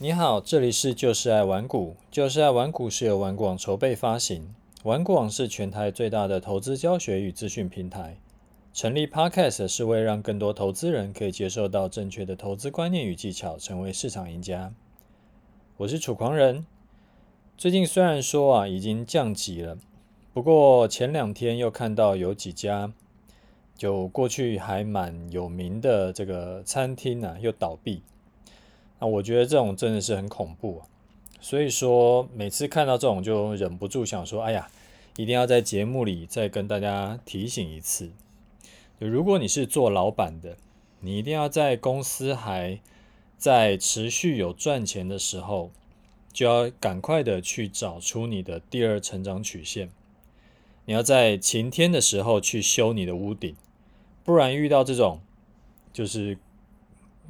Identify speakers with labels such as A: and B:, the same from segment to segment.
A: 你好，这里是就是爱玩股，就是爱玩股是由玩股网筹备发行，玩股网是全台最大的投资教学与资讯平台。成立 Podcast 是为让更多投资人可以接受到正确的投资观念与技巧，成为市场赢家。我是楚狂人。最近虽然说啊已经降级了，不过前两天又看到有几家就过去还蛮有名的这个餐厅啊又倒闭。那我觉得这种真的是很恐怖啊，所以说每次看到这种就忍不住想说，哎呀，一定要在节目里再跟大家提醒一次。就如果你是做老板的，你一定要在公司还在持续有赚钱的时候，就要赶快的去找出你的第二成长曲线。你要在晴天的时候去修你的屋顶，不然遇到这种就是。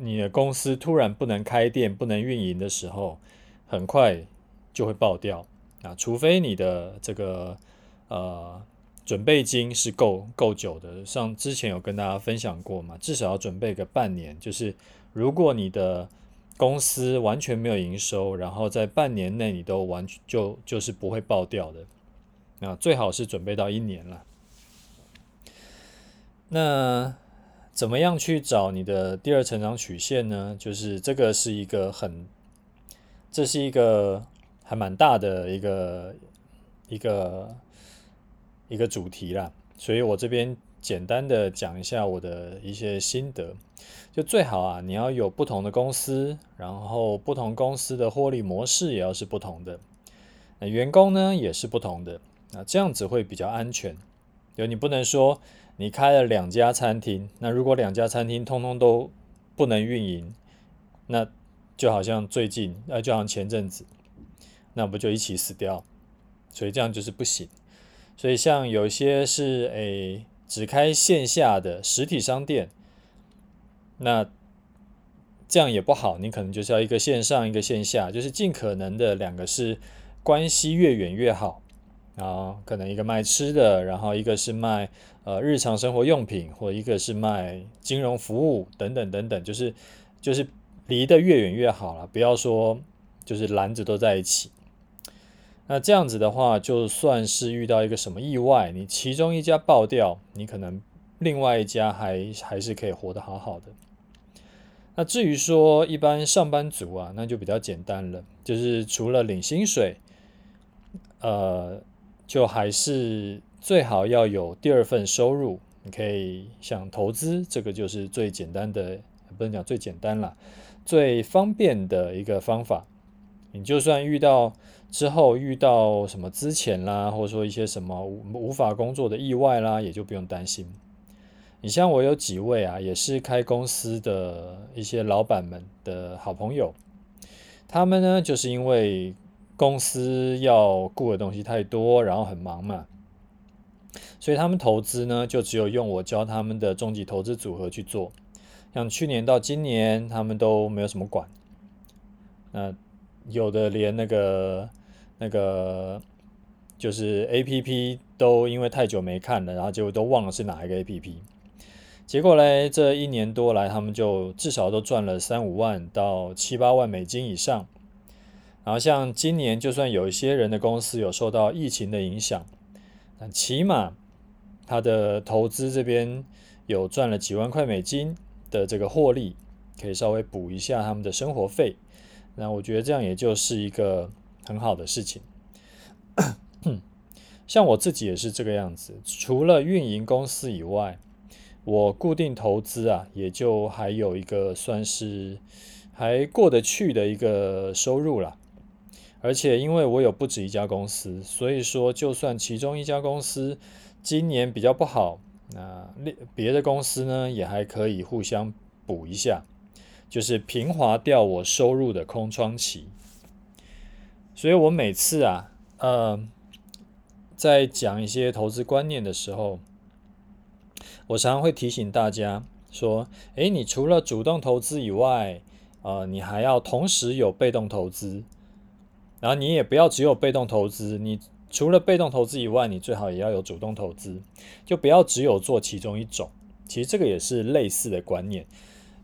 A: 你的公司突然不能开店、不能运营的时候，很快就会爆掉啊！除非你的这个呃准备金是够够久的，像之前有跟大家分享过嘛，至少要准备个半年。就是如果你的公司完全没有营收，然后在半年内你都完全就就是不会爆掉的，那最好是准备到一年了。那。怎么样去找你的第二成长曲线呢？就是这个是一个很，这是一个还蛮大的一个一个一个主题啦。所以我这边简单的讲一下我的一些心得。就最好啊，你要有不同的公司，然后不同公司的获利模式也要是不同的，那员工呢也是不同的，那这样子会比较安全。就你不能说。你开了两家餐厅，那如果两家餐厅通通都不能运营，那就好像最近，呃，就好像前阵子，那不就一起死掉？所以这样就是不行。所以像有些是诶只开线下的实体商店，那这样也不好。你可能就是要一个线上，一个线下，就是尽可能的两个是关系越远越好。然后可能一个卖吃的，然后一个是卖呃日常生活用品，或一个是卖金融服务等等等等，就是就是离得越远越好了，不要说就是篮子都在一起。那这样子的话，就算是遇到一个什么意外，你其中一家爆掉，你可能另外一家还还是可以活得好好的。那至于说一般上班族啊，那就比较简单了，就是除了领薪水，呃。就还是最好要有第二份收入，你可以想投资，这个就是最简单的，不能讲最简单啦，最方便的一个方法。你就算遇到之后遇到什么资遣啦，或者说一些什么无法工作的意外啦，也就不用担心。你像我有几位啊，也是开公司的一些老板们的好朋友，他们呢就是因为。公司要顾的东西太多，然后很忙嘛，所以他们投资呢，就只有用我教他们的终极投资组合去做。像去年到今年，他们都没有什么管。那有的连那个那个就是 APP 都因为太久没看了，然后就都忘了是哪一个 APP。结果嘞，这一年多来，他们就至少都赚了三五万到七八万美金以上。然后像今年，就算有一些人的公司有受到疫情的影响，但起码他的投资这边有赚了几万块美金的这个获利，可以稍微补一下他们的生活费。那我觉得这样也就是一个很好的事情。像我自己也是这个样子，除了运营公司以外，我固定投资啊，也就还有一个算是还过得去的一个收入了。而且因为我有不止一家公司，所以说就算其中一家公司今年比较不好，那别的公司呢也还可以互相补一下，就是平滑掉我收入的空窗期。所以我每次啊，呃，在讲一些投资观念的时候，我常常会提醒大家说：诶，你除了主动投资以外，呃，你还要同时有被动投资。然后你也不要只有被动投资，你除了被动投资以外，你最好也要有主动投资，就不要只有做其中一种。其实这个也是类似的观念，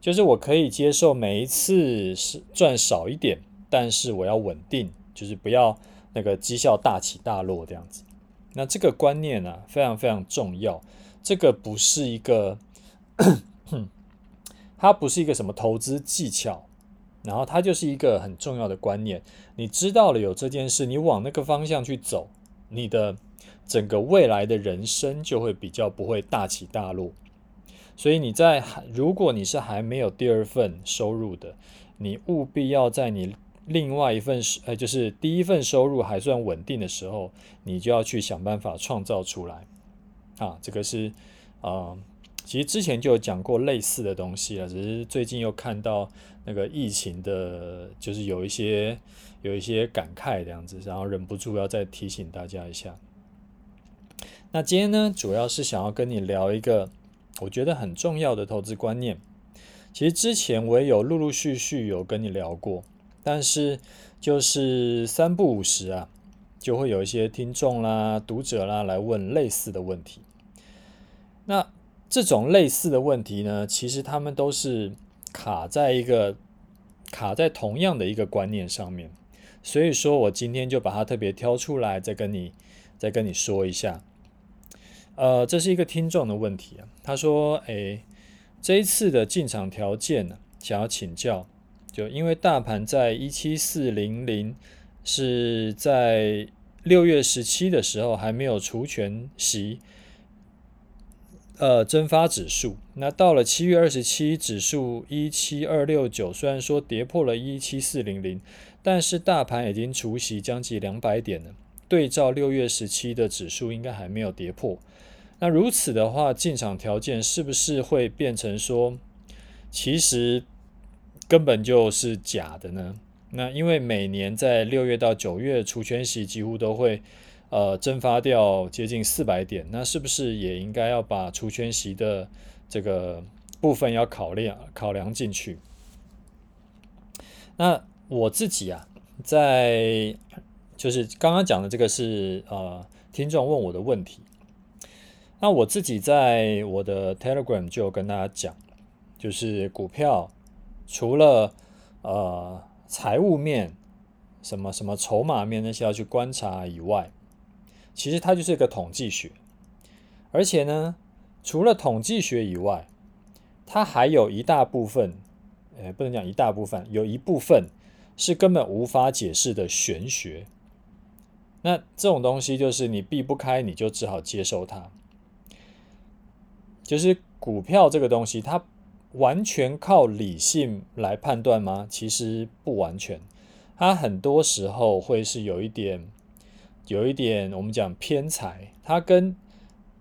A: 就是我可以接受每一次是赚少一点，但是我要稳定，就是不要那个绩效大起大落这样子。那这个观念呢、非常非常重要。这个不是一个，它不是一个什么投资技巧，然后它就是一个很重要的观念。你知道了有这件事，你往那个方向去走，你的整个未来的人生就会比较不会大起大落。所以你在如果你是还没有第二份收入的，你务必要在你另外一份呃，就是第一份收入还算稳定的时候，你就要去想办法创造出来。啊，这个是啊、其实之前就有讲过类似的东西了，只是最近又看到那个疫情的，就是有一些有一些感慨这样子，然后忍不住要再提醒大家一下。那今天呢，主要是想要跟你聊一个。我觉得很重要的投资观念，其实之前我也有陆陆续续有跟你聊过，但是就是三不五时啊，就会有一些听众啦、读者啦来问类似的问题。那这种类似的问题呢，其实他们都是卡在一个卡在同样的一个观念上面，所以说我今天就把它特别挑出来，再跟你再跟你说一下。呃，这是一个听众的问题啊。他说：“诶，这一次的进场条件呢，想要请教，就因为大盘在一七四零零是在六月十七的时候还没有除权息，呃，蒸发指数。那到了七月二十七，指数一七二六九，虽然说跌破了一七四零零，但是大盘已经除息将近两百点了。对照六月十七的指数，应该还没有跌破。”那如此的话，进场条件是不是会变成说，其实根本就是假的呢？那因为每年在六月到九月除权息几乎都会呃蒸发掉接近四百点，那是不是也应该要把除权息的这个部分要考量考量进去？那我自己啊，在就是刚刚讲的这个是呃听众问我的问题。那我自己在我的 Telegram 就跟大家讲，就是股票除了呃财务面、什么什么筹码面那些要去观察以外，其实它就是一个统计学。而且呢，除了统计学以外，它还有一大部分，呃，不能讲一大部分，有一部分是根本无法解释的玄学。那这种东西就是你避不开，你就只好接受它。就是股票这个东西，它完全靠理性来判断吗？其实不完全，它很多时候会是有一点，有一点我们讲偏财，它跟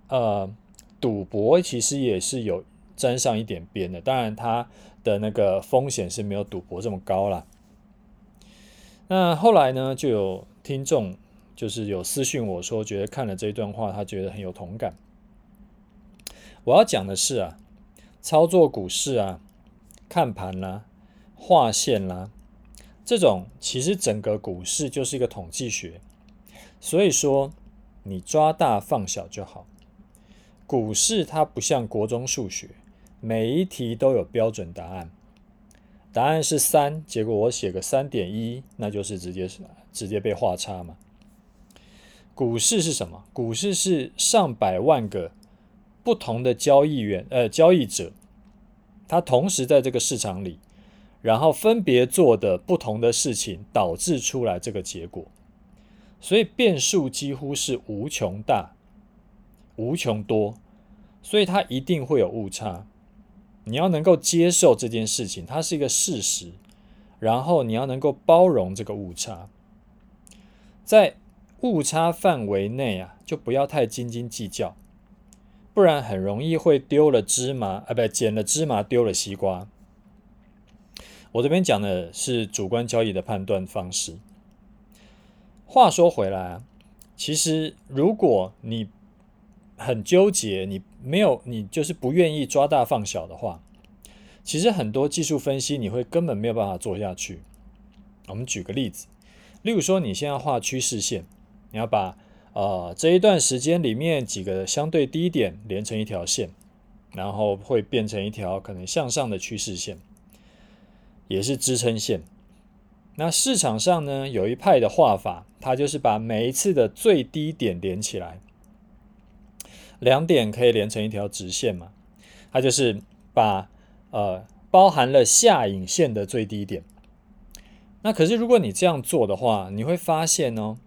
A: 呃赌博其实也是有沾上一点边的。当然，它的那个风险是没有赌博这么高啦。那后来呢，就有听众就是有私讯我说，觉得看了这一段话，他觉得很有同感。我要讲的是啊，操作股市啊，看盘啦、啊，画线啦、这种其实整个股市就是一个统计学，所以说你抓大放小就好。股市它不像国中数学，每一题都有标准答案，答案是三，结果我写个三点一，那就是直接是直接被画叉嘛。股市是什么？股市是上百万个。不同的交易员，呃，交易者，他同时在这个市场里，然后分别做的不同的事情，导致出来这个结果，所以变数几乎是无穷大、无穷多，所以它一定会有误差。你要能够接受这件事情，它是一个事实，然后你要能够包容这个误差，在误差范围内啊，就不要太斤斤计较。不然很容易会丢了芝麻，啊，不，捡了芝麻丢了西瓜。我这边讲的是主观交易的判断方式。话说回来啊，其实如果你很纠结，你没有，你就是不愿意抓大放小的话，其实很多技术分析你会根本没有办法做下去。我们举个例子，例如说你现在画趋势线，你要把。呃，这一段时间里面几个相对低点连成一条线，然后会变成一条可能向上的趋势线，也是支撑线。那市场上呢，有一派的画法，它就是把每一次的最低点连起来，两点可以连成一条直线嘛，它就是把呃包含了下影线的最低点。那可是如果你这样做的话，你会发现哦，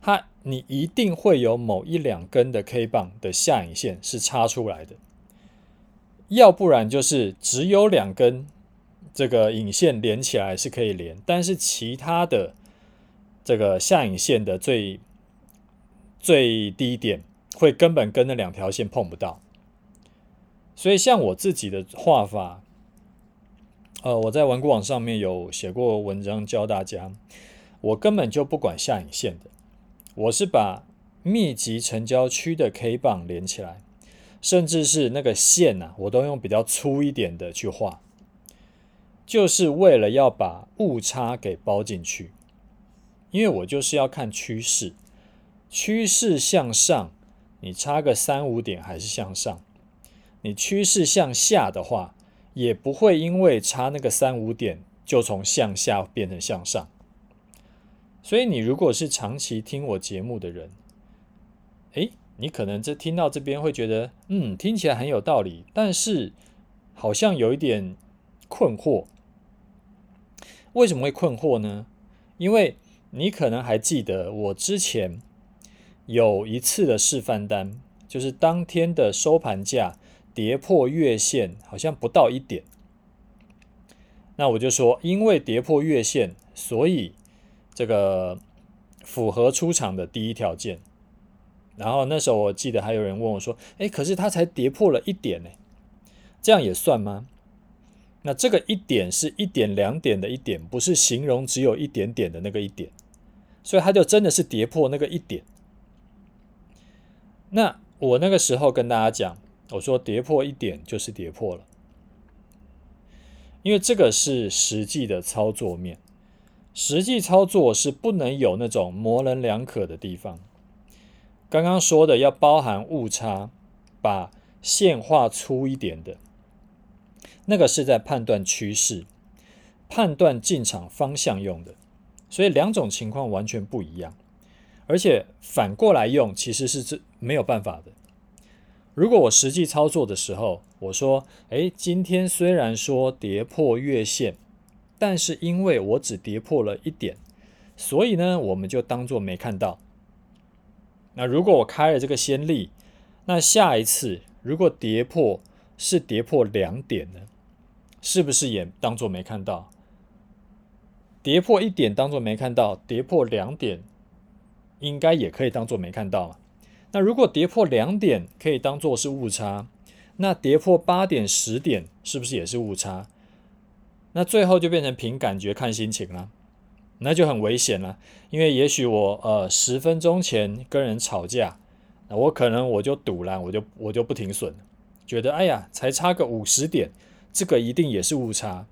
A: 它你一定会有某一两根的 K 棒的下影线是插出来的，要不然就是只有两根。这个影线连起来是可以连，但是其他的这个下影线的最最低点会根本跟那两条线碰不到。所以像我自己的画法，呃，我在顽固网上面有写过文章教大家，我根本就不管下影线的，我是把密集成交区的 K 棒连起来，甚至是那个线呐、啊，我都用比较粗一点的去画。就是为了要把误差给包进去，因为我就是要看趋势，趋势向上，你差个三五点还是向上；你趋势向下的话，也不会因为差那个三五点就从向下变成向上。所以你如果是长期听我节目的人，诶，你可能这听到这边会觉得，嗯，听起来很有道理，但是好像有一点困惑。为什么会困惑呢？因为你可能还记得我之前有一次的示范单，就是当天的收盘价跌破月线，好像不到一点。那我就说，因为跌破月线，所以这个符合出场的第一条件。然后那时候我记得还有人问我说：“诶，可是它才跌破了一点呢，这样也算吗？”那这个一点是一点两点的一点，不是形容只有一点点的那个一点，所以它就真的是跌破那个一点。那我那个时候跟大家讲，我说跌破一点就是跌破了，因为这个是实际的操作面，实际操作是不能有那种模棱两可的地方。刚刚说的要包含误差，把线画粗一点的。那个是在判断趋势、判断进场方向用的，所以两种情况完全不一样，而且反过来用其实是这没有办法的。如果我实际操作的时候，我说：“诶，今天虽然说跌破月线，但是因为我只跌破了一点，所以呢，我们就当做没看到。”那如果我开了这个先例，那下一次如果跌破是跌破两点呢？是不是也当做没看到？跌破一点当做没看到，跌破两点应该也可以当做没看到嘛。那如果跌破两点可以当做是误差，那跌破八点、十点是不是也是误差？那最后就变成凭感觉看心情了，那就很危险了。因为也许我呃十分钟前跟人吵架，那我可能我就赌了，我就我就不停损，觉得哎呀才差个五十点。这个一定也是误差，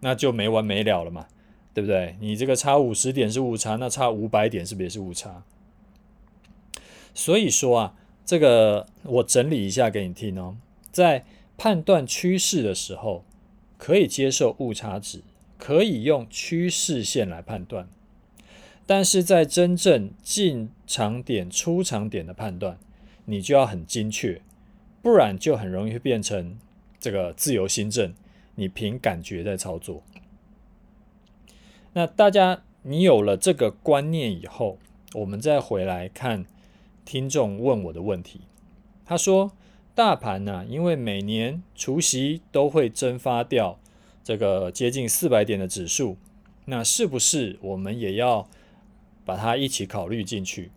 A: 那就没完没了了嘛，对不对？你这个差五十点是误差，那差五百点是不是也是误差？所以说啊，这个我整理一下给你听哦。在判断趋势的时候，可以接受误差值，可以用趋势线来判断，但是在真正进场点、出场点的判断，你就要很精确，不然就很容易会变成。这个自由新政，你凭感觉在操作。那大家，你有了这个观念以后，我们再回来看听众问我的问题。他说，大盘呢、因为每年除夕都会蒸发掉这个接近四百点的指数，那是不是我们也要把它一起考虑进去？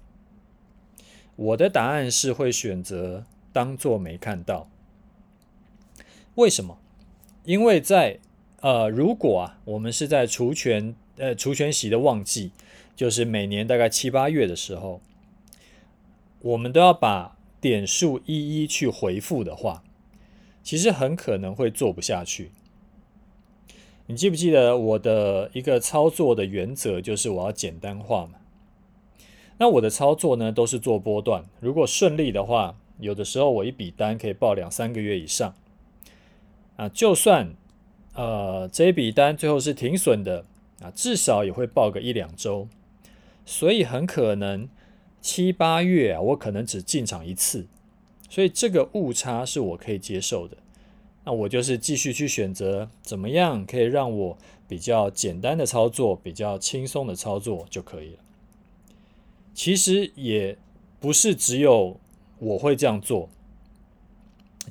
A: 我的答案是会选择当做没看到。为什么？因为在呃，如果啊，我们是在除权呃除权息的旺季，就是每年大概七八月的时候，我们都要把点数一一去回复的话，其实很可能会做不下去。你记不记得我的一个操作的原则，就是我要简单化嘛？那我的操作呢，都是做波段，如果顺利的话，有的时候我一笔单可以报两三个月以上。啊，就算呃这一笔单最后是停损的，啊，至少也会报个一两周，所以很可能七八月啊，我可能只进场一次，所以这个误差是我可以接受的。那我就是继续去选择怎么样可以让我比较简单的操作，比较轻松的操作就可以了。其实也不是只有我会这样做，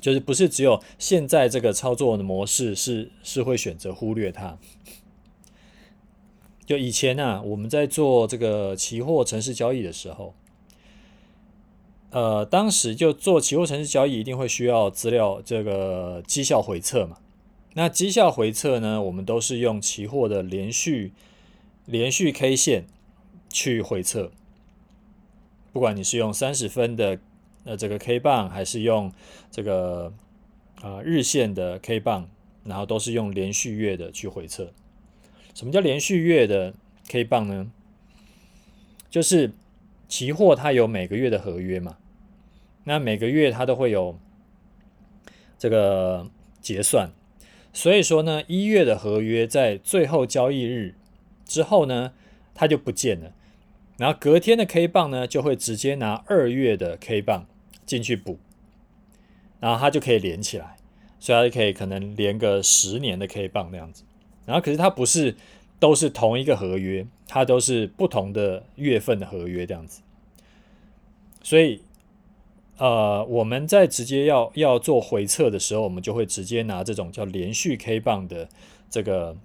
A: 就是不是只有现在这个操作的模式是是会选择忽略它。就以前啊，我们在做这个期货城市交易的时候。呃，当时就做期货城市交易，一定会需要资料，这个绩效回测嘛。那绩效回测呢，我们都是用期货的连续连续 K 线去回测。不管你是用三十分的呃这个 K 棒，还是用这个啊、日线的 K 棒，然后都是用连续月的去回测。什么叫连续月的 K 棒呢？就是。期货它有每个月的合约嘛，那每个月它都会有这个结算，所以说呢，一月的合约在最后交易日之后呢，它就不见了，然后隔天的 K 棒呢，就会直接拿二月的 K 棒进去补，然后它就可以连起来，所以它就可以可能连个十年的 K 棒那样子，然后可是它不是。都是同一个合约，它都是不同的月份的合约这样子，所以呃，我们在直接要要做回测的时候，我们就会直接拿这种叫连续 K 棒的这个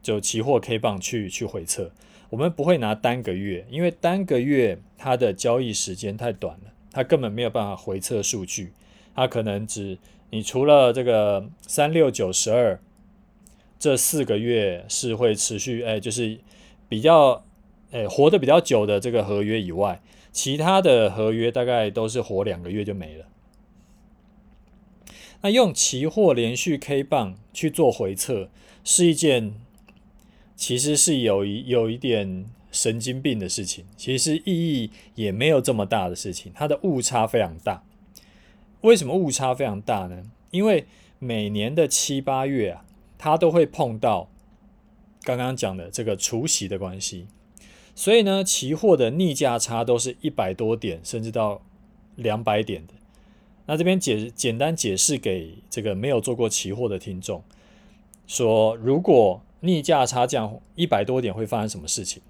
A: 就期货 K 棒去去回测，我们不会拿单个月，因为单个月它的交易时间太短了，它根本没有办法回测数据，它可能只你除了这个三六九十二。这四个月是会持续，哎，就是比较，哎，活得比较久的这个合约以外，其他的合约大概都是活两个月就没了。那用期货连续 K 棒去做回测，是一件其实是有一有一点神经病的事情，其实意义也没有这么大的事情，它的误差非常大。为什么误差非常大呢？因为每年的七八月啊。它都会碰到刚刚讲的这个除息的关系，所以呢，期货的逆价差都是一百多点，甚至到两百点的。那这边解简单解释给这个没有做过期货的听众，说如果逆价差降一百多点会发生什么事情？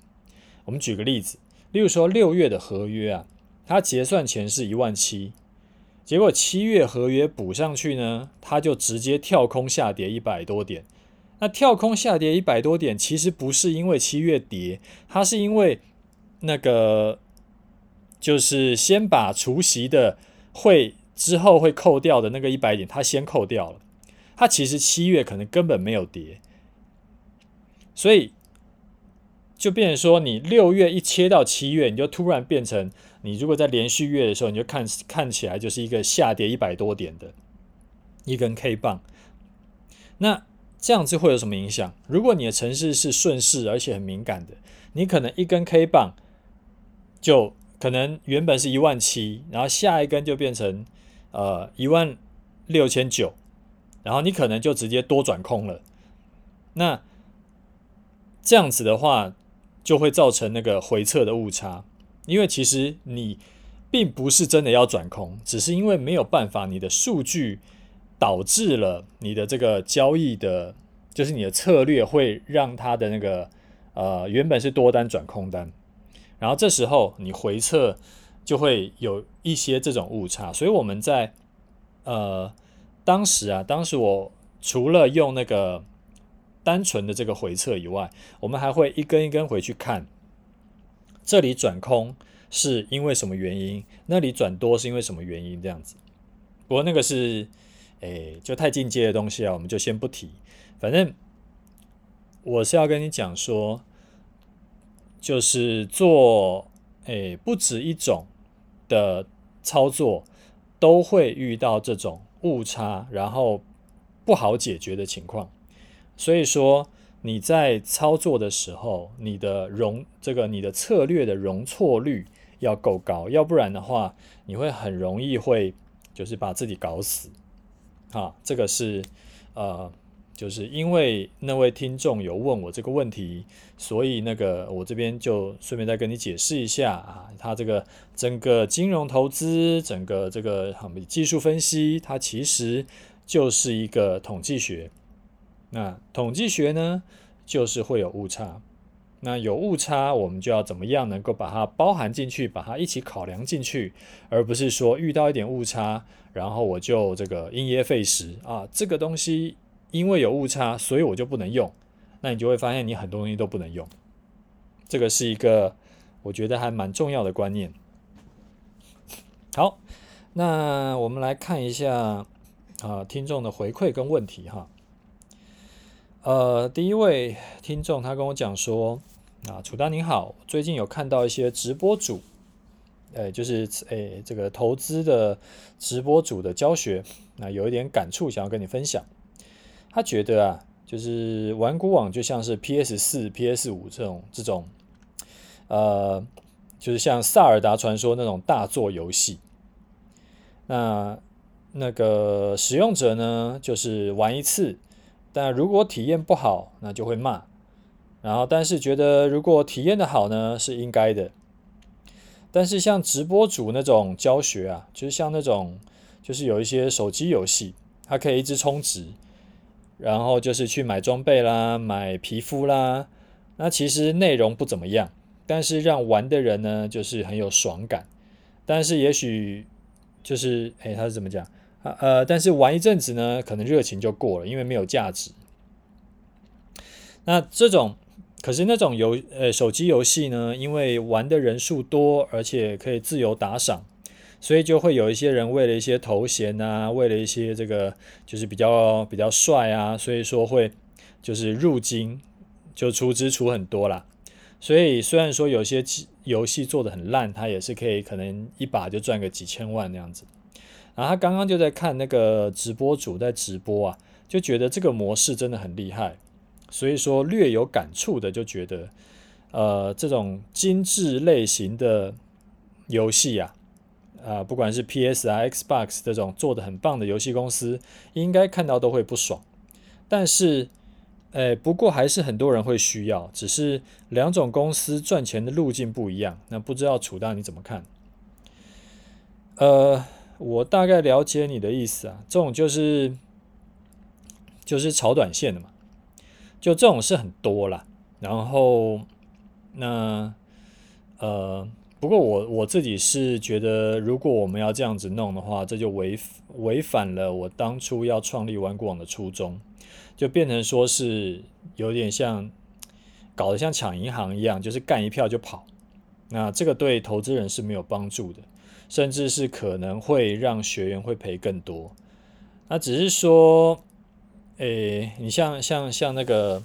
A: 我们举个例子，例如说六月的合约啊，它结算前是一万七。结果七月合约补上去呢，它就直接跳空下跌一百多点。那跳空下跌一百多点，其实不是因为七月跌，它是因为那个就是先把除夕的会之后会扣掉的那个一百点，它先扣掉了。它其实七月可能根本没有跌，所以就变成说，你六月一切到七月，你就突然变成。你如果在连续月的时候，你就看看起来就是一个下跌一百多点的一根 K 棒，那这样子会有什么影响？如果你的程式是顺势而且很敏感的，你可能一根 K 棒就可能原本是一万七，然后下一根就变成呃一万六千九，然后你可能就直接多转空了。那这样子的话，就会造成那个回测的误差。因为其实你并不是真的要转空，只是因为没有办法，你的数据导致了你的这个交易的，就是你的策略会让它的那个呃原本是多单转空单，然后这时候你回测就会有一些这种误差，所以我们在呃当时啊，当时我除了用那个单纯的这个回测以外，我们还会一根一根回去看。这里转空是因为什么原因？那里转多是因为什么原因？这样子，不过那个是，诶，就太进阶的东西啊，我们就先不提。反正我是要跟你讲说，就是做，诶，不止一种的操作都会遇到这种误差，然后不好解决的情况。所以说。你在操作的时候，你的容这个你的策略的容错率要够高，要不然的话，你会很容易会就是把自己搞死，啊，这个是呃，就是因为那位听众有问我这个问题，所以那个我这边就顺便再跟你解释一下啊，它这个整个金融投资，整个这个技术分析，它其实就是一个统计学。那统计学呢，就是会有误差。那有误差，我们就要怎么样能够把它包含进去，把它一起考量进去，而不是说遇到一点误差，然后我就这个因噎废食啊，这个东西。因为有误差，所以我就不能用。那你就会发现，你很多东西都不能用。这个是一个我觉得还蛮重要的观念。好，那我们来看一下啊、听众的回馈跟问题哈。呃，第一位听众他跟我讲说啊，楚大您好，最近有看到一些直播主，呃，就是诶这个投资的直播主的教学，那有一点感触，想要跟你分享。他觉得啊，就是玩股网就像是 PS 四、PS 五这种这种，呃，就是像萨尔达传说那种大作游戏。那那个使用者呢，就是玩一次，但如果体验不好，那就会骂。然后，但是觉得如果体验的好呢，是应该的。但是像直播主那种教学啊，就是像那种，就是有一些手机游戏，它可以一直充值。然后就是去买装备啦，买皮肤啦，那其实内容不怎么样，但是让玩的人呢，就是很有爽感。但是也许就是，哎，他是怎么讲？呃，但是玩一阵子呢，可能热情就过了，因为没有价值。那这种，可是那种游，呃，手机游戏呢，因为玩的人数多，而且可以自由打赏。所以就会有一些人为了一些头衔啊，为了一些这个就是比较比较帅啊，所以说会就是入金就出支出很多啦。所以虽然说有些游戏做的很烂，它也是可以可能一把就赚个几千万那样子。然后他刚刚就在看那个直播主在直播啊，就觉得这个模式真的很厉害，所以说略有感触的就觉得，呃，这种精致类型的游戏啊。啊，不管是 PS 啊、Xbox 这种做的很棒的游戏公司，应该看到都会不爽。但是，诶，不过还是很多人会需要，只是两种公司赚钱的路径不一样。那不知道楚大你怎么看？呃，我大概了解你的意思啊，这种就是就是炒短线的嘛，就这种是很多啦。然后，那呃。不过我我自己是觉得，如果我们要这样子弄的话，这就违违反了我当初要创立玩股网的初衷，就变成说是有点像搞得像抢银行一样，就是干一票就跑。那这个对投资人是没有帮助的，甚至是可能会让学员会赔更多。那只是说，诶，你像像像那个。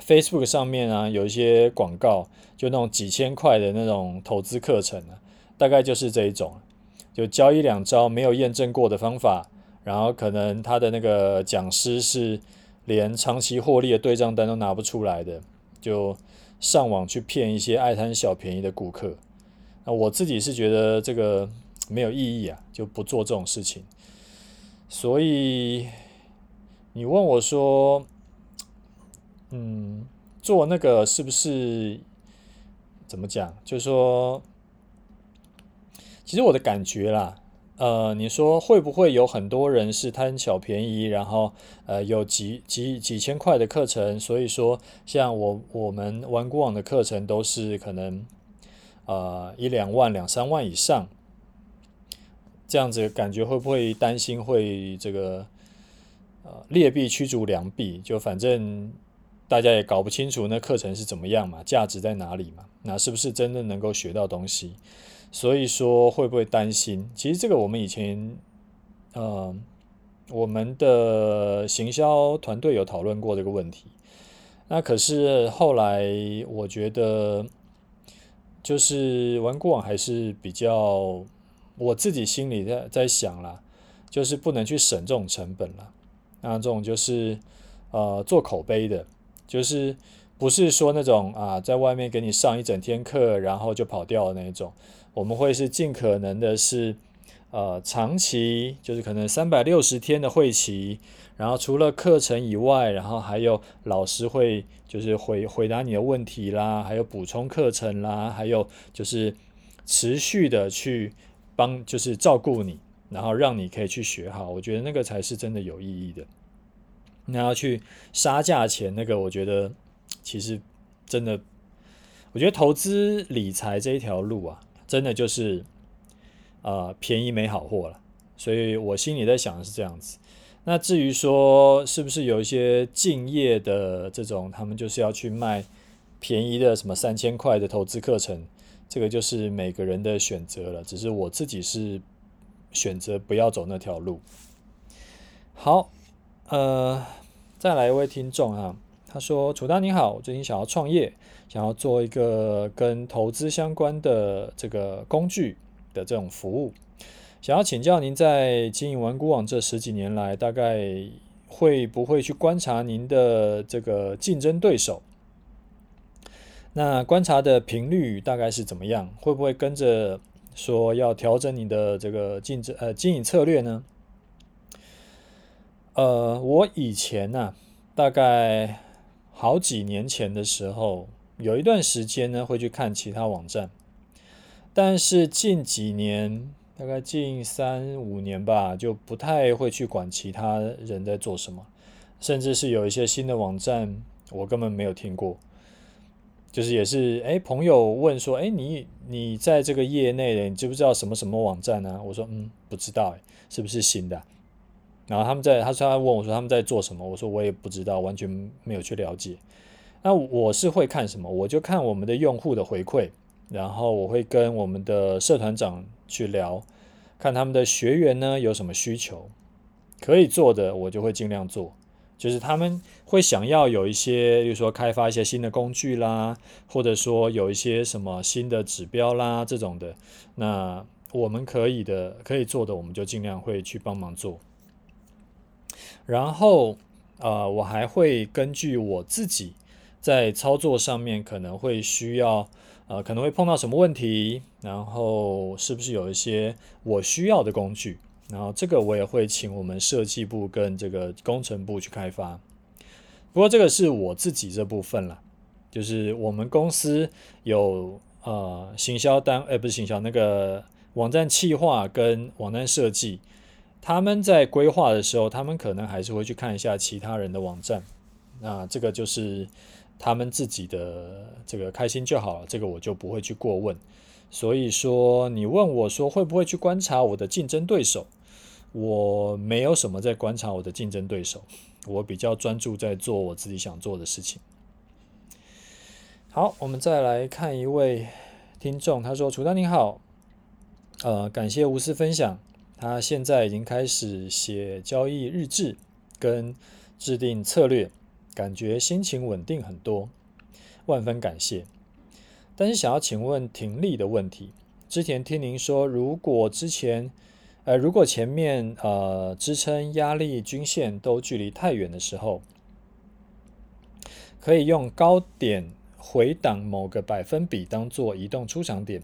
A: Facebook 上面啊，有一些广告，就那种几千块的那种投资课程啊，大概就是这一种，就教一两招没有验证过的方法，然后可能他的那个讲师是连长期获利的对账单都拿不出来的，就上网去骗一些爱贪小便宜的顾客。那我自己是觉得这个没有意义啊，就不做这种事情。所以你问我说，嗯，做那个是不是怎么讲？就是说，其实我的感觉啦，呃，你说会不会有很多人是贪小便宜，然后呃有几几几千块的课程，所以说像我我们玩股网的课程都是可能呃一两万两三万以上，这样子感觉会不会担心会这个呃劣币驱逐良币？就反正。大家也搞不清楚那课程是怎么样嘛，价值在哪里嘛？那是不是真的能够学到东西？所以说会不会担心？其实这个我们以前，呃，我们的行销团队有讨论过这个问题。那可是后来我觉得，就是玩股网还是比较，我自己心里在在想啦，就是不能去省这种成本了。那这种就是呃做口碑的。就是不是说那种啊，在外面给你上一整天课，然后就跑掉的那种。我们会是尽可能的是，呃长期，就是可能三百六十天的会期，然后除了课程以外，然后还有老师会就是回回答你的问题啦，还有补充课程啦，还有就是持续的去帮就是照顾你，然后让你可以去学好，我觉得那个才是真的有意义的。那要去杀价钱，那个我觉得其实真的。我觉得投资理财这一条路啊，真的就是，呃，便宜没好货了。所以我心里在想的是这样子。那至于说是不是有一些敬业的这种，他们就是要去卖便宜的什么三千块的投资课程，这个就是每个人的选择了。只是我自己是选择不要走那条路。好，呃，再来一位听众啊。他说：“楚大你好，我最近想要创业，想要做一个跟投资相关的这个工具的这种服务，想要请教您在经营玩股网这十几年来，大概会不会去观察您的这个竞争对手？那观察的频率大概是怎么样？会不会跟着说要调整你的这个竞争呃经营策略呢？呃，我以前呢、大概。”好几年前的时候，有一段时间呢，会去看其他网站，但是近几年，大概近三五年吧，就不太会去管其他人在做什么，甚至是有一些新的网站，我根本没有听过。就是也是，哎，朋友问说，哎，你你在这个业内的，你知不知道什么什么网站呢？我说，嗯，不知道，哎，是不是新的？然后他们在，他说他问我说他们在做什么，我说我也不知道，完全没有去了解。那我是会看什么？我就看我们的用户的回馈，然后我会跟我们的社团长去聊，看他们的学员呢有什么需求，可以做的我就会尽量做。就是他们会想要有一些，比如说开发一些新的工具啦，或者说有一些什么新的指标啦这种的，那我们可以的，可以做的，我们就尽量会去帮忙做。然后，呃，我还会根据我自己在操作上面可能会需要，呃，可能会碰到什么问题，然后是不是有一些我需要的工具，然后这个我也会请我们设计部跟这个工程部去开发。不过这个是我自己这部分了，就是我们公司有呃行销单，呃，不是行销，那个网站企划跟网站设计。他们在规划的时候，他们可能还是会去看一下其他人的网站，那这个就是他们自己的这个开心就好了，这个我就不会去过问。所以说，你问我说会不会去观察我的竞争对手，我没有什么在观察我的竞争对手，我比较专注在做我自己想做的事情。好，我们再来看一位听众，他说：“楚丹您好，呃，感谢无私分享。”他现在已经开始写交易日志，跟制定策略，感觉心情稳定很多，万分感谢。但是想要请问停利的问题，之前听您说，如果之前，呃，如果前面呃支撑、压力、均线都距离太远的时候，可以用高点回档某个百分比当做移动出场点。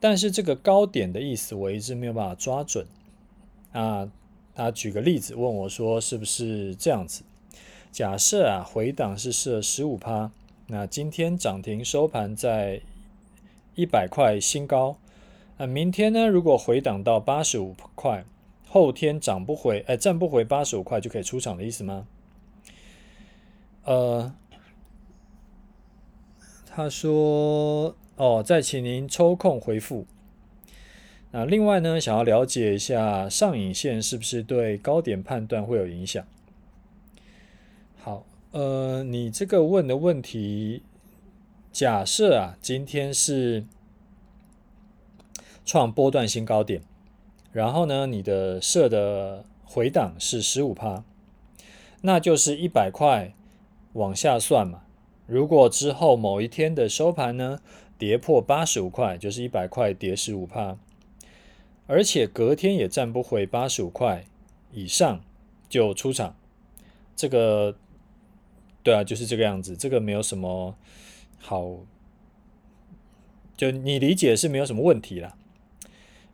A: 但是这个高点的意思我一直没有办法抓准啊。他举个例子问我说：“是不是这样子？假设啊回档是设十五趴，那今天涨停收盘在一百块新高，那明天呢？如果回档到八十五块，后天涨不回，哎，站不回八十五块就可以出场的意思吗？”呃，他说。哦，再请您抽空回复。那另外呢，想要了解一下上影线是不是对高点判断会有影响？呃，你这个问的问题，假设啊，今天是创波段新高点，然后呢，你的设的回档是十五趴，那就是一百块往下算嘛。如果之后某一天的收盘呢，跌破八十五块，就是一百块跌十五趴，而且隔天也站不回八十五块以上就出场。这个，对啊，就是这个样子。这个没有什么好，就你理解是没有什么问题啦。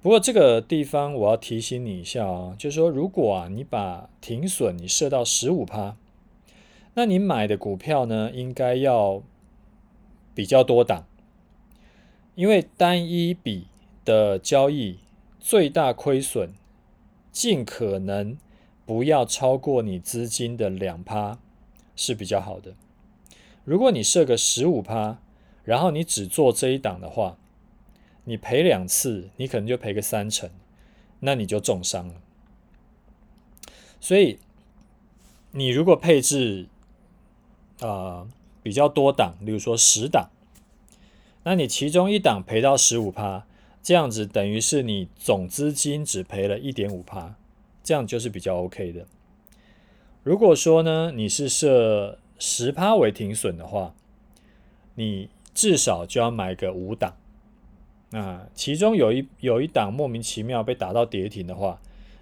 A: 不过这个地方我要提醒你一下哦，就是说，如果啊你把停损你设到十五趴，那你买的股票呢，应该要比较多档，因为单一笔的交易最大亏损，尽可能不要超过你资金的两趴是比较好的。如果你设个十五趴，然后你只做这一档的话，你赔两次，你可能就赔个三成，那你就重伤了。所以，你如果配置啊、呃、比较多档，比如说十档，那你其中一档赔到十五趴，这样子等于是你总资金只赔了一点五趴，这样就是比较 OK 的。如果说呢，你是设十趴为停损的话，你至少就要买个五档。那其中有一有一档莫名其妙被打到跌停的话，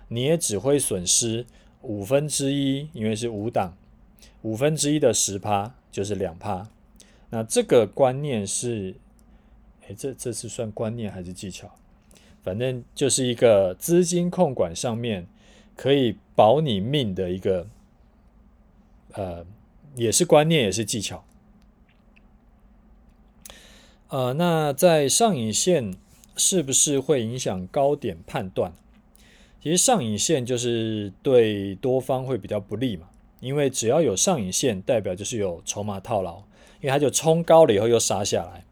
A: 你也只会损失五分之一，因为是五档，五分之一的十趴就是两趴。那这个观念是，哎，这这是算观念还是技巧？反正就是一个资金控管上面可以保你命的一个，呃，也是观念，也是技巧。呃，那在上影线是不是会影响高点判断？其实上影线就是对多方会比较不利嘛，因为只要有上影线，代表就是有筹码套牢，因为它就冲高了以后又杀下来。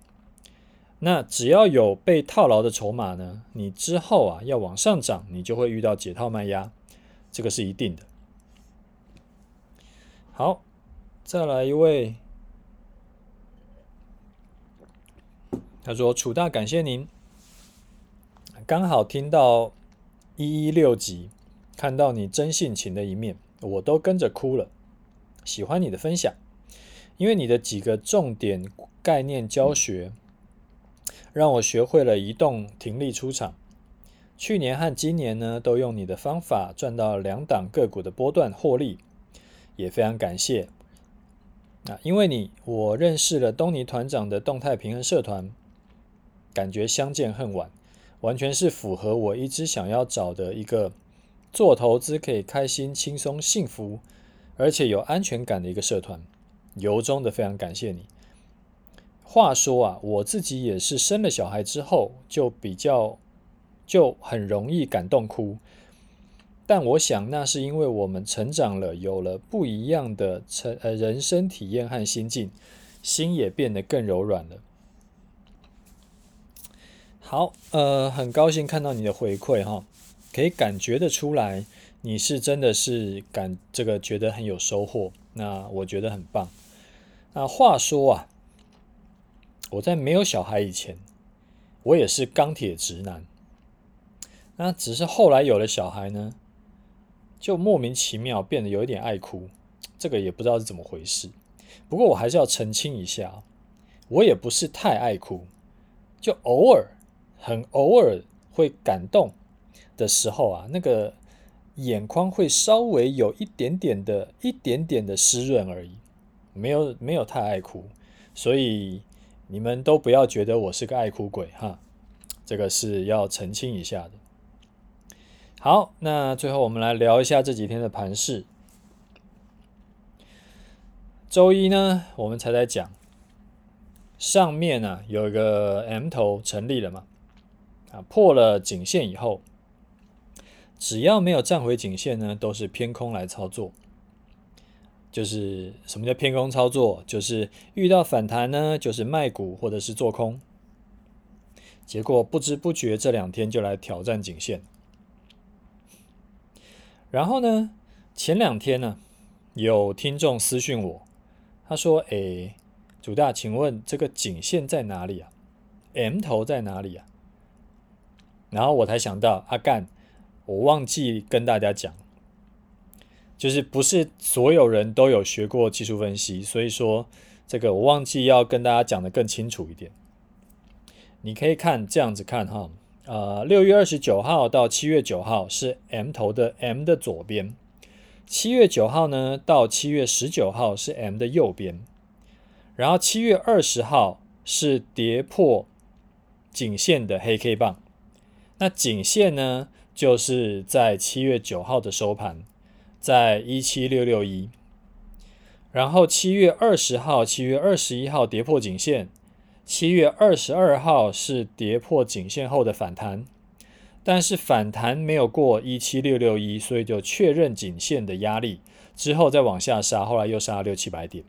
A: 那只要有被套牢的筹码呢，你之后啊要往上涨，你就会遇到解套卖压，这个是一定的。好，再来一位。他说：“楚大，感谢您。刚好听到一一六集，看到你真性情的一面，我都跟着哭了。喜欢你的分享，因为你的几个重点概念教学，让我学会了移动停利出场。去年和今年呢，都用你的方法赚到两档个股的波段获利，也非常感谢。啊，因为你，我认识了东尼团长的动态平衡社团。”感觉相见恨晚，完全是符合我一直想要找的一个做投资可以开心、轻松、幸福，而且有安全感的一个社团。由衷的非常感谢你。话说啊，我自己也是生了小孩之后就比较就很容易感动哭，但我想那是因为我们成长了，有了不一样的成呃人生体验和心境，心也变得更柔软了。好，呃，很高兴看到你的回馈哈，可以感觉得出来，你是真的是感这个觉得很有收获，那我觉得很棒。那话说啊，我在没有小孩以前，我也是钢铁直男，那只是后来有了小孩呢，就莫名其妙变得有一点爱哭，这个也不知道是怎么回事。不过我还是要澄清一下，我也不是太爱哭，就偶尔。很偶尔会感动的时候啊，那个眼眶会稍微有一点点的、一点点的湿润而已，没有没有太爱哭，所以你们都不要觉得我是个爱哭鬼哈，这个是要澄清一下的。好，那最后我们来聊一下这几天的盘势。周一呢，我们才在讲上面呢、啊、有一个 M 头成立了嘛。啊，破了颈线以后，只要没有站回颈线呢，都是偏空来操作。就是什么叫偏空操作？就是遇到反弹呢，就是卖股或者是做空。结果不知不觉这两天就来挑战颈线。然后呢，前两天呢，有听众私讯我，他说：“诶，主大，请问这个颈线在哪里啊？M 头在哪里啊？”然后我才想到，阿干，我忘记跟大家讲，就是不是所有人都有学过技术分析，所以说这个我忘记要跟大家讲的更清楚一点。你可以看这样子看哈，呃，六月二十九号到七月九号是 M 头的 M 的左边，七月九号呢到七月十九号是 M 的右边，然后七月二十号是跌破颈线的黑 K 棒。那颈线呢，就是在七月九号的收盘，在一七六六一。然后七月二十号、七月二十一号跌破颈线，七月二十二号是跌破颈线后的反弹，但是反弹没有过一七六六一，所以就确认颈线的压力，之后再往下杀，后来又杀了六七百点。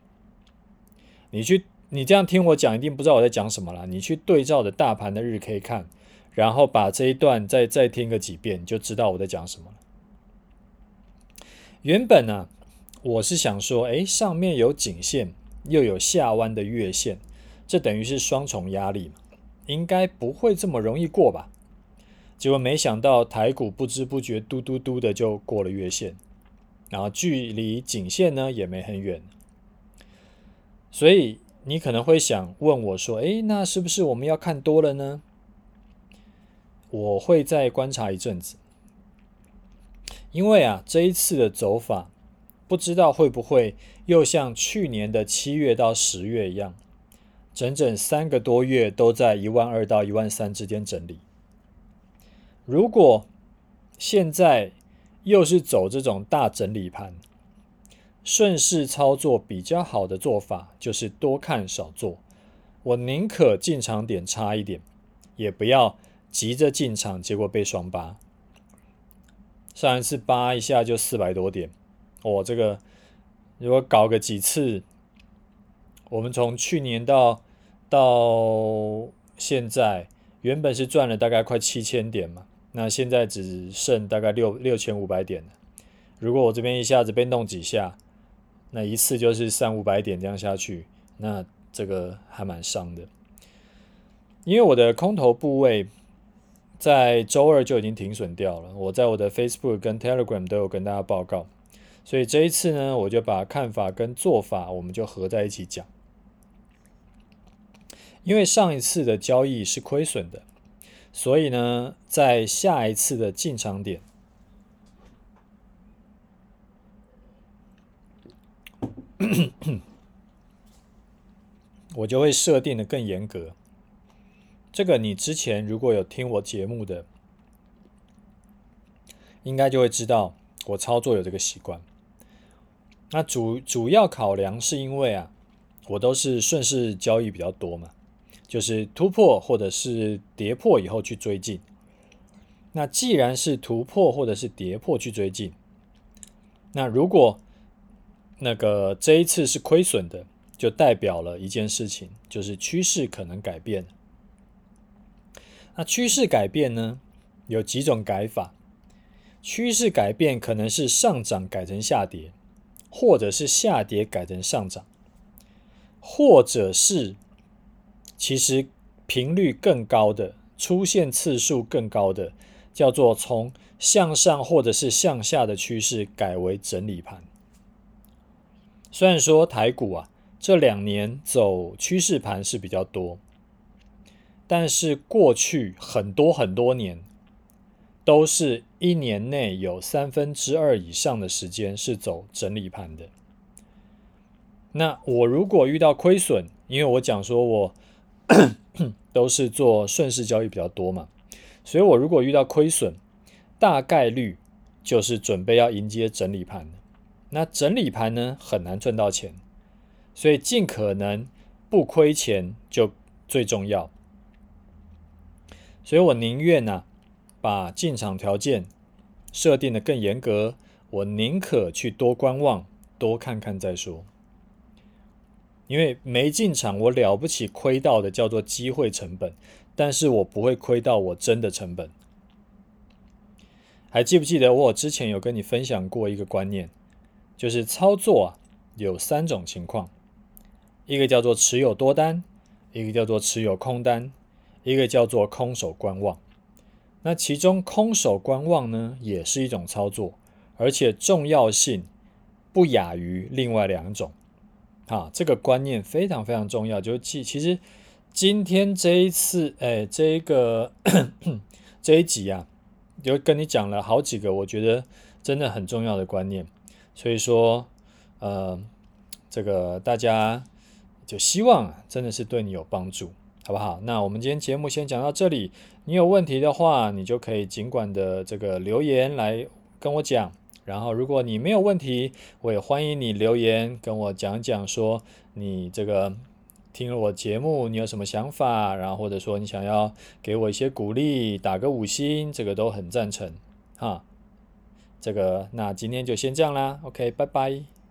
A: 你去，你这样听我讲，一定不知道我在讲什么了。你去对照着大盘的日 K 看。然后把这一段再再听个几遍，你就知道我在讲什么了。原本呢、我是想说，哎，上面有颈线，又有下弯的月线，这等于是双重压力嘛，应该不会这么容易过吧？结果没想到台股不知不觉嘟嘟嘟的就过了月线，然后距离颈线呢也没很远，所以你可能会想问我说，哎，那是不是我们要看多了呢？我会再观察一阵子，因为啊，这一次的走法，不知道会不会又像去年的七月到十月一样，整整三个多月都在一万二到一万三之间整理。如果现在又是走这种大整理盘，顺势操作比较好的做法就是多看少做，我宁可进场点差一点，也不要。急着进场，结果被双八。上一次八一下就四百多点，哦，这个如果搞个几次，我们从去年到到现在，原本是赚了大概快七千点嘛，那现在只剩大概六六千五百点了。如果我这边一下子被弄几下，那一次就是三五百点这样下去，那这个还蛮伤的，因为我的空头部位。在周二就已经停损掉了，我在我的 Facebook 跟 Telegram 都有跟大家报告，所以这一次呢，我就把看法跟做法我们就合在一起讲。因为上一次的交易是亏损的，所以呢，在下一次的进场点，我就会设定的更严格。这个你之前如果有听我节目的，应该就会知道我操作有这个习惯。那主主要考量是因为啊，我都是顺势交易比较多嘛，就是突破或者是跌破以后去追进。那既然是突破或者是跌破去追进，那如果那个这一次是亏损的，就代表了一件事情，就是趋势可能改变。那趋势改变呢？有几种改法。趋势改变可能是上涨改成下跌，或者是下跌改成上涨，或者是其实频率更高的、出现次数更高的，叫做从向上或者是向下的趋势改为整理盘。虽然说台股啊这两年走趋势盘是比较多。但是过去很多很多年，都是一年内有三分之二以上的时间是走整理盘的。那我如果遇到亏损，因为我讲说我 都是做顺势交易比较多嘛，所以我如果遇到亏损，大概率就是准备要迎接整理盘。那整理盘呢，很难赚到钱，所以尽可能不亏钱就最重要。所以我宁愿呢、把进场条件设定的更严格。我宁可去多观望，多看看再说。因为没进场，我了不起亏到的叫做机会成本，但是我不会亏到我真的成本。还记不记得我之前有跟你分享过一个观念，就是操作啊有三种情况，一个叫做持有多单，一个叫做持有空单。一个叫做空手观望，那其中空手观望呢，也是一种操作，而且重要性不亚于另外两种。啊，这个观念非常非常重要。就其其实今天这一次，哎，这一个这一集啊，就跟你讲了好几个，我觉得真的很重要的观念。所以说，呃，这个大家就希望，真的是对你有帮助。好不好？那我们今天节目先讲到这里。你有问题的话，你就可以尽管的这个留言来跟我讲。然后，如果你没有问题，我也欢迎你留言跟我讲讲，说你这个听了我节目，你有什么想法？然后或者说你想要给我一些鼓励，打个五星，这个都很赞成哈。这个，那今天就先这样啦。OK，拜拜。